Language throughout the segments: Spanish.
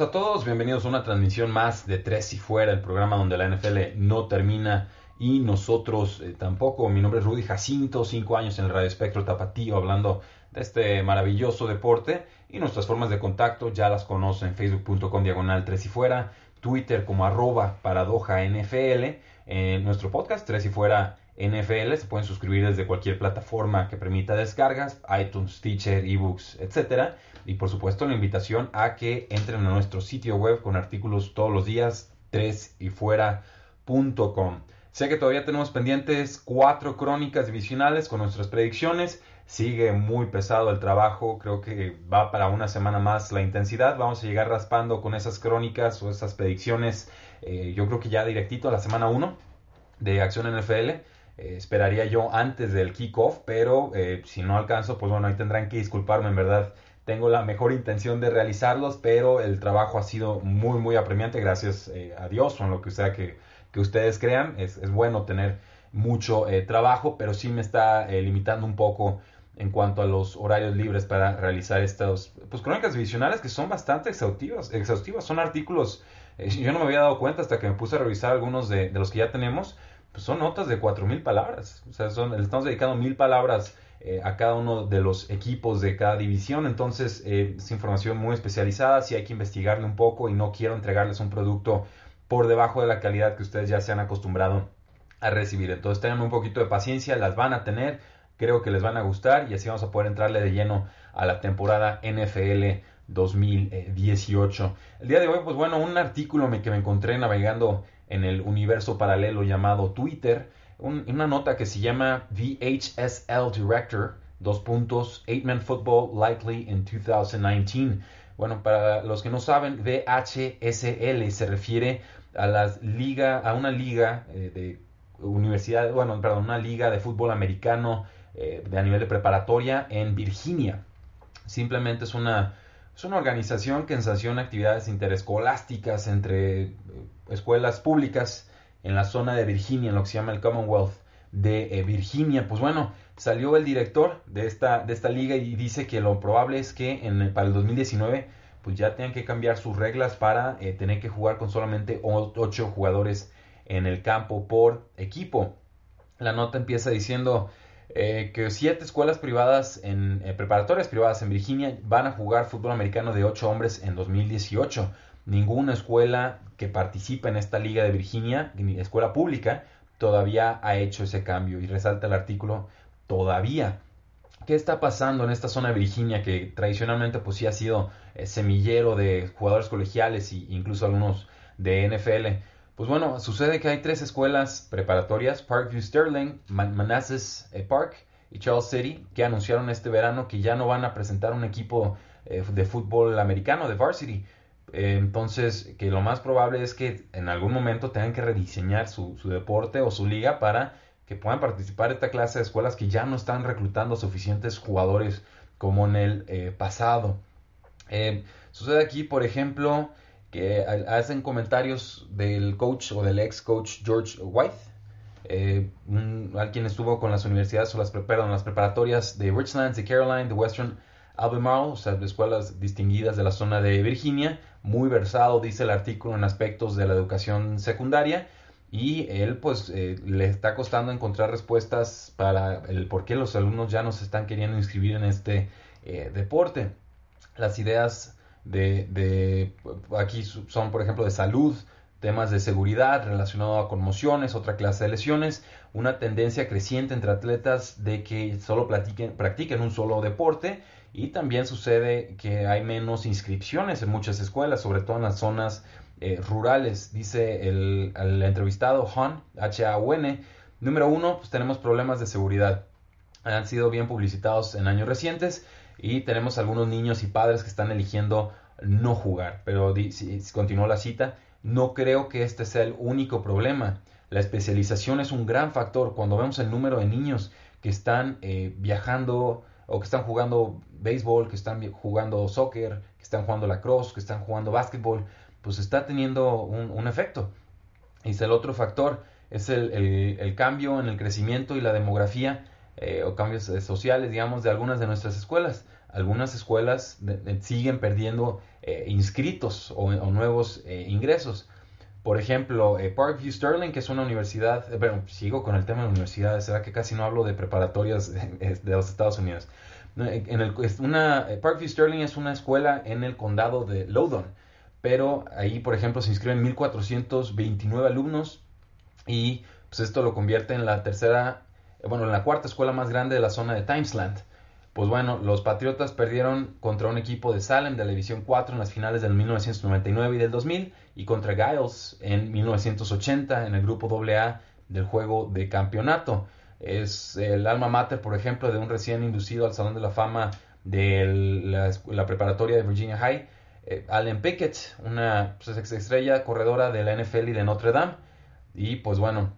A todos, bienvenidos a una transmisión más de Tres y Fuera, el programa donde la NFL no termina y nosotros eh, tampoco. Mi nombre es Rudy Jacinto, cinco años en el Radio Espectro Tapatío, hablando de este maravilloso deporte y nuestras formas de contacto ya las conocen, facebook.com diagonal Tres y Fuera, Twitter como arroba paradoja NFL, en nuestro podcast Tres y Fuera NFL, se pueden suscribir desde cualquier plataforma que permita descargas, iTunes, Teacher, eBooks, etcétera y por supuesto la invitación a que entren a nuestro sitio web con artículos todos los días 3yfuera.com. Sé que todavía tenemos pendientes cuatro crónicas divisionales con nuestras predicciones. Sigue muy pesado el trabajo, creo que va para una semana más la intensidad. Vamos a llegar raspando con esas crónicas o esas predicciones. Eh, yo creo que ya directito a la semana 1 de Acción NFL. Eh, esperaría yo antes del kickoff, pero eh, si no alcanzo, pues bueno, ahí tendrán que disculparme en verdad tengo la mejor intención de realizarlos, pero el trabajo ha sido muy, muy apremiante, gracias eh, a Dios o en lo que sea que, que ustedes crean. Es, es, bueno tener mucho trabajo, pero sí me está limitando un poco en cuanto a los horarios libres para realizar estas pues, crónicas divisionales que son bastante exhaustivas. exhaustivas. Son artículos, yo no me había dado cuenta hasta que me puse a revisar algunos de, de los que ya tenemos, pues son notas de 4.000 palabras. O sea, son, le estamos dedicando mil palabras eh, a cada uno de los equipos de cada división. Entonces eh, es información muy especializada, si hay que investigarle un poco y no quiero entregarles un producto por debajo de la calidad que ustedes ya se han acostumbrado a recibir. Entonces tengan un poquito de paciencia, las van a tener, creo que les van a gustar y así vamos a poder entrarle de lleno a la temporada NFL 2018. El día de hoy, pues bueno, un artículo que me encontré navegando en el universo paralelo llamado Twitter una nota que se llama VHSL Director, dos puntos, Eight Man Football Likely in 2019. Bueno, para los que no saben, VHSL se refiere a las liga, a una liga eh, de universidad, bueno, perdón, una liga de fútbol americano eh, de a nivel de preparatoria en Virginia. Simplemente es una, es una organización que sanciona actividades interescolásticas entre eh, escuelas públicas en la zona de Virginia, en lo que se llama el Commonwealth de eh, Virginia. Pues bueno, salió el director de esta, de esta liga y dice que lo probable es que para el 2019 pues ya tengan que cambiar sus reglas para eh, tener que jugar con solamente 8 jugadores en el campo por equipo. La nota empieza diciendo eh, que siete escuelas privadas en preparatorias privadas en Virginia van a jugar fútbol americano de 8 hombres en 2018 ninguna escuela que participa en esta liga de Virginia, escuela pública, todavía ha hecho ese cambio. Y resalta el artículo, todavía. ¿Qué está pasando en esta zona de Virginia que tradicionalmente pues sí ha sido eh, semillero de jugadores colegiales e incluso algunos de NFL? Pues bueno, sucede que hay tres escuelas preparatorias, Parkview Sterling, Manassas eh, Park y Charles City, que anunciaron este verano que ya no van a presentar un equipo eh, de fútbol americano, de varsity, entonces, que lo más probable es que en algún momento tengan que rediseñar su, deporte o su liga para que puedan participar esta clase de escuelas que ya no están reclutando suficientes jugadores como en el eh, pasado. Eh, sucede aquí, por ejemplo, que hacen comentarios del coach o del ex coach George White, eh, alguien estuvo con las universidades o las, preparatorias de Richlands, de Caroline, de Western Albemarle, o sea, escuelas distinguidas de la zona de Virginia, muy versado, dice el artículo, en aspectos de la educación secundaria y él pues eh, le está costando encontrar respuestas para el por qué los alumnos ya no se están queriendo inscribir en este eh, deporte. Las ideas de, de, aquí son por ejemplo de salud, temas de seguridad relacionado a conmociones, otra clase de lesiones, una tendencia creciente entre atletas de que solo practiquen un solo deporte y también sucede que hay menos inscripciones en muchas escuelas, sobre todo en las zonas eh, rurales. Dice el, el entrevistado Han, H-A-U-N, número uno, pues tenemos problemas de seguridad. han sido bien publicitados en años recientes y tenemos algunos niños y padres que están eligiendo no jugar. Pero continuó la cita, no creo que este sea el único problema. La especialización es un gran factor. Cuando vemos el número de niños que están eh, viajando o que están jugando béisbol, que están jugando soccer, que están jugando lacrosse, que están jugando básquetbol, pues está teniendo un, efecto. Y el otro factor es el, cambio en el crecimiento y la demografía eh, o cambios eh, sociales, digamos, de algunas de nuestras escuelas. Algunas escuelas siguen perdiendo eh, inscritos o, nuevos nuevos por ejemplo, eh, Parkview Sterling, que es una universidad, eh, bueno, sigo con el tema de universidades, será que casi no hablo de preparatorias de los Estados Unidos. En el, una, eh, Parkview Sterling es una escuela en el condado de Loudoun, pero ahí, por ejemplo, se inscriben 1.429 alumnos y pues esto lo convierte en la tercera, bueno, en la cuarta escuela más grande de la zona de Timesland. Pues bueno, los Patriotas perdieron contra un equipo de Salem de la División 4 en las finales del 1999 y del 2000 y contra Giles en 1980 en el grupo AA del juego de campeonato. Es el alma mater, por ejemplo, de un recién inducido al Salón de la Fama de la, preparatoria de Virginia High, eh, Allen Pickett, una pues, estrella corredora de la NFL y de Notre Dame. Y pues bueno,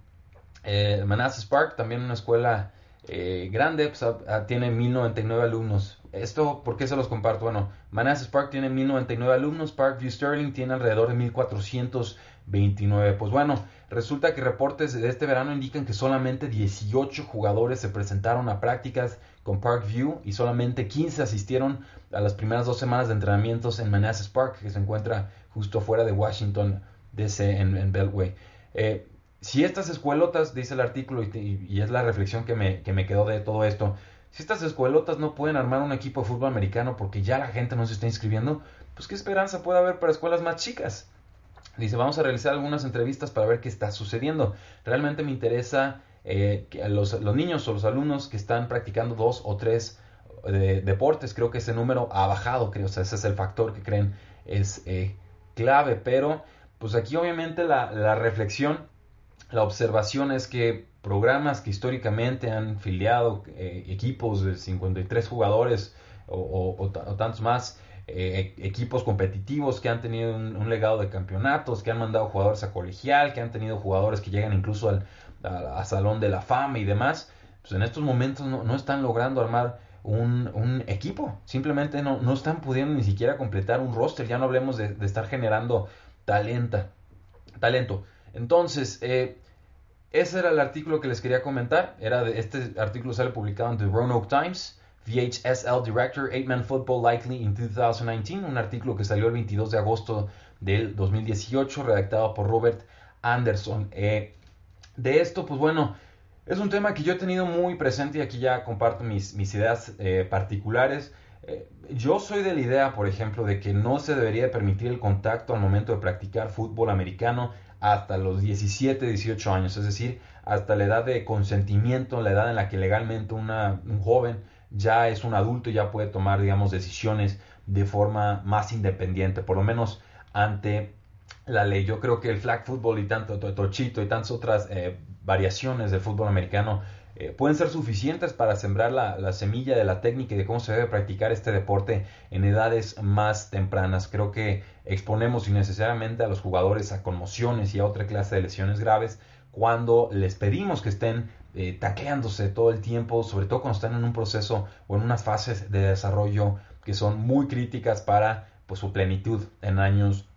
eh, Manassas Park, también una escuela eh, grande, pues, tiene 1099 alumnos. Esto, ¿por qué se los comparto? Bueno, Manassas Park tiene 1099 alumnos, Parkview Sterling tiene alrededor de 1429. Pues bueno, resulta que reportes de este verano indican que solamente 18 jugadores se presentaron a prácticas con Parkview y solamente 15 asistieron a las primeras dos semanas de entrenamientos en Manassas Park, que se encuentra justo fuera de Washington, D.C., en, Beltway. Eh, si estas escuelotas, dice el artículo, y, es la reflexión que me, que me, quedó de todo esto, si estas escuelotas no pueden armar un equipo de fútbol americano porque ya la gente no se está inscribiendo, pues qué esperanza puede haber para escuelas más chicas. Dice, vamos a realizar algunas entrevistas para ver qué está sucediendo. Realmente me interesa eh, que los, los, niños o los alumnos que están practicando dos o tres eh, deportes, creo que ese número ha bajado, creo, o sea, ese es el factor que creen es eh, clave, pero pues aquí obviamente la, la reflexión la observación es que programas que históricamente han filiado eh, equipos de 53 jugadores o, tantos más, eh, equipos competitivos que han tenido un, legado de campeonatos, que han mandado jugadores a colegial, que han tenido jugadores que llegan incluso al Salón de la Fama y demás, pues en estos momentos no, están logrando armar un, equipo, simplemente no, no, están pudiendo ni siquiera completar un roster, ya no hablemos de, de estar generando talenta, talento. Entonces, eh, ese era el artículo que les quería comentar. Era de, este artículo sale publicado en The Roanoke Times. VHSL Director, 8-Man Football Likely in 2019, un artículo que salió el 22 de agosto del 2018, redactado por Robert Anderson. Eh, de esto, pues bueno, es un tema que yo he tenido muy presente y aquí ya comparto mis, mis ideas eh, particulares. Yo soy de la idea, por ejemplo, de que no se debería permitir el contacto al momento de practicar fútbol americano hasta los 17, 18 años, es decir, hasta la edad de consentimiento, la edad en la que legalmente un joven ya es un adulto y ya puede tomar, digamos, decisiones de forma más independiente, por lo menos ante la ley. Yo creo que el flag football y tanto tochito y tantas otras eh, variaciones del fútbol americano eh, pueden ser suficientes para sembrar la, semilla de la técnica y de cómo se debe practicar este deporte en edades más tempranas. Creo que exponemos innecesariamente a los jugadores a conmociones y a otra clase de lesiones graves cuando les pedimos que estén eh, tacleándose todo el tiempo, sobre todo cuando están en un proceso o en unas fases de desarrollo que son muy críticas para pues, su plenitud en años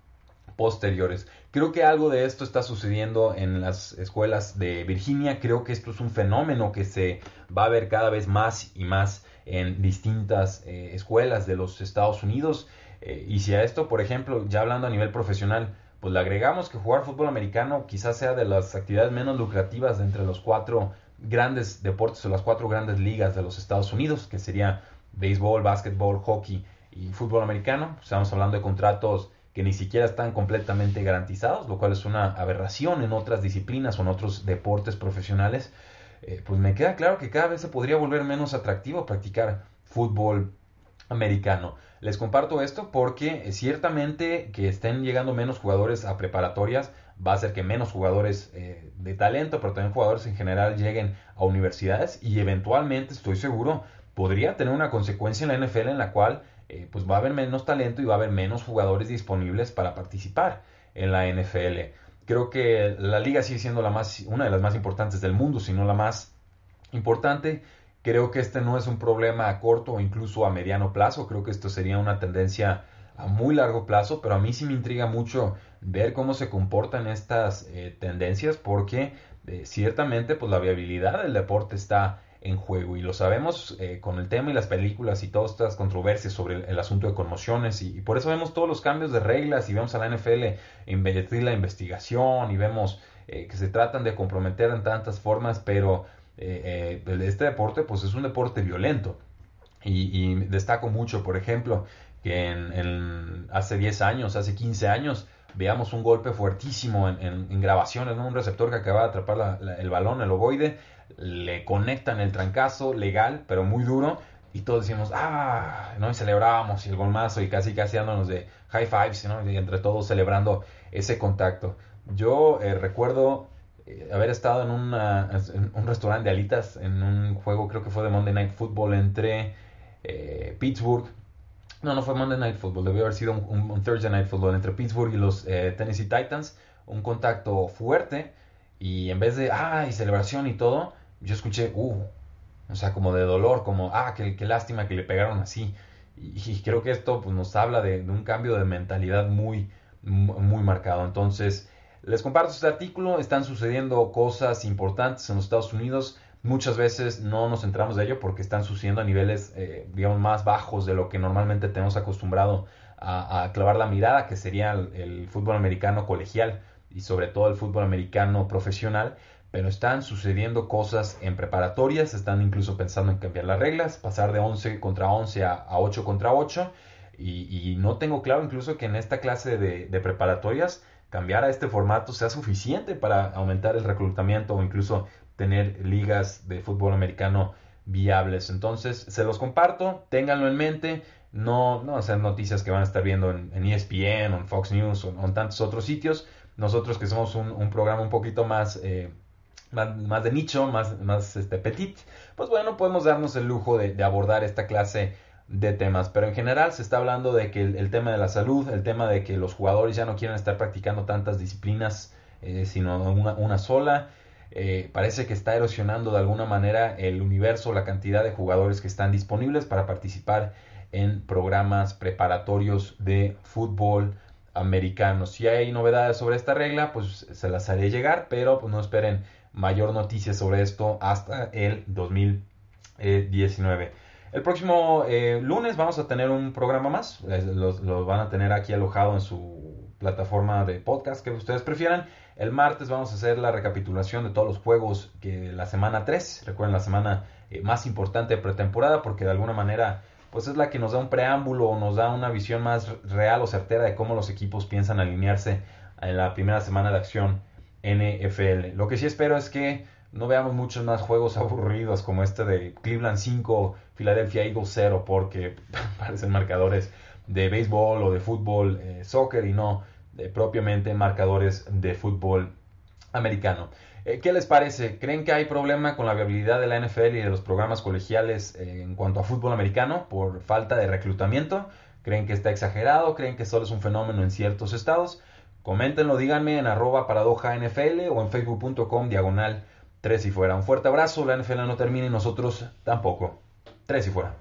posteriores. Creo que algo de esto está sucediendo en las escuelas de Virginia. Creo que esto es un fenómeno que se va a ver cada vez más y más en distintas eh, escuelas de los Estados Unidos. Eh, y si a esto, por ejemplo, ya hablando a nivel profesional, pues le agregamos que jugar fútbol americano quizás sea de las actividades menos lucrativas de entre los cuatro grandes deportes o las cuatro grandes ligas de los Estados Unidos, que sería béisbol, básquetbol, hockey y fútbol americano. Estamos hablando de contratos que ni siquiera están completamente garantizados, lo cual es una aberración en otras disciplinas o en otros deportes profesionales, eh, pues me queda claro que cada vez se podría volver menos atractivo practicar fútbol americano. Les comparto esto porque eh, ciertamente que estén llegando menos jugadores a preparatorias va a hacer que menos jugadores eh, de talento, pero también jugadores en general lleguen a universidades y eventualmente, estoy seguro, podría tener una consecuencia en la NFL en la cual eh, pues va a haber menos talento y va a haber menos jugadores disponibles para participar en la NFL. Creo que la liga sigue siendo la más, una de las más importantes del mundo, si no la más importante. Creo que este no es un problema a corto o incluso a mediano plazo. Creo que esto sería una tendencia a muy largo plazo, pero a mí sí me intriga mucho ver cómo se comportan estas eh, tendencias porque eh, ciertamente pues la viabilidad del deporte está en juego. Y lo sabemos eh, con el tema y las películas y todas estas controversias sobre el, asunto de conmociones y, por eso vemos todos los cambios de reglas y vemos a la NFL invertir la investigación y vemos que se tratan de comprometer en tantas formas pero este deporte pues es un deporte violento. Y, y destaco mucho por ejemplo que en, hace 10 años, hace 15 años, veamos un golpe fuertísimo en, grabaciones, un receptor que acaba de atrapar el balón, el ovoide, le conectan el trancazo legal, pero muy duro, y todos decimos, ah, ¿no? y celebrábamos y el golmazo y casi casi dándonos de high fives, ¿no? y entre todos celebrando ese contacto. Yo eh, recuerdo eh, haber estado en, un restaurante de alitas en un juego, creo que fue de Monday Night Football entre eh, Pittsburgh no, no fue Monday Night Football, debió haber sido un, Thursday Night Football entre Pittsburgh y los eh, Tennessee Titans. Un contacto fuerte y en vez de, ah, y celebración y todo, yo escuché, uh, o sea, como de dolor, como, ah, qué, lástima que le pegaron así. Y, creo que esto pues, nos habla de, de, un cambio de mentalidad muy, muy marcado. Entonces, les comparto este artículo, están sucediendo cosas importantes en los Estados Unidos muchas veces no nos centramos de ello porque están sucediendo a niveles, eh, más bajos de lo que normalmente tenemos acostumbrado a, clavar la mirada, que sería el, fútbol americano colegial y sobre todo el fútbol americano profesional. Pero están sucediendo cosas en preparatorias, están incluso pensando en cambiar las reglas, pasar de 11 contra 11 a, 8 contra 8. Y, no tengo claro incluso que en esta clase de preparatorias cambiar a este formato sea suficiente para aumentar el reclutamiento o incluso tener ligas de fútbol americano viables. Entonces, se los comparto, ténganlo en mente. No, no sean noticias que van a estar viendo en, ESPN, en Fox News o en tantos otros sitios. Nosotros que somos un, programa un poquito más, eh, más, de nicho, más, más este, petit, pues bueno, podemos darnos el lujo de, abordar esta clase de temas. Pero en general se está hablando de que el, tema de la salud, el tema de que los jugadores ya no quieren estar practicando tantas disciplinas, eh, sino una sola. Eh, parece que está erosionando de alguna manera el universo, la cantidad de jugadores que están disponibles para participar en programas preparatorios de fútbol americano. Si hay novedades sobre esta regla, pues se las haré llegar, pero pues no esperen mayor noticia sobre esto hasta el 2019. El próximo eh, lunes vamos a tener un programa más, lo van a tener aquí alojado en su plataforma de podcast que ustedes prefieran. El martes vamos a hacer la recapitulación de todos los juegos que la semana 3, recuerden la semana eh, más importante de pretemporada, porque de alguna manera pues es la que nos da un preámbulo o nos da una visión más real o certera de cómo los equipos piensan alinearse en la primera semana de acción NFL. Lo que sí espero es que no veamos muchos más juegos aburridos como este de Cleveland 5, Philadelphia Eagles 0, porque parecen marcadores de béisbol o de fútbol, eh, soccer y no propiamente marcadores de fútbol americano. Eh, ¿Qué les parece? ¿Creen que hay problema con la viabilidad de la NFL y de los programas colegiales eh, en cuanto a fútbol americano por falta de reclutamiento? ¿Creen que está exagerado? ¿Creen que solo es un fenómeno en ciertos estados? Coméntenlo, díganme en arroba paradoja NFL o en facebook.com diagonal 3 y fuera. Un fuerte abrazo, la NFL no termina y nosotros tampoco. 3 y fuera.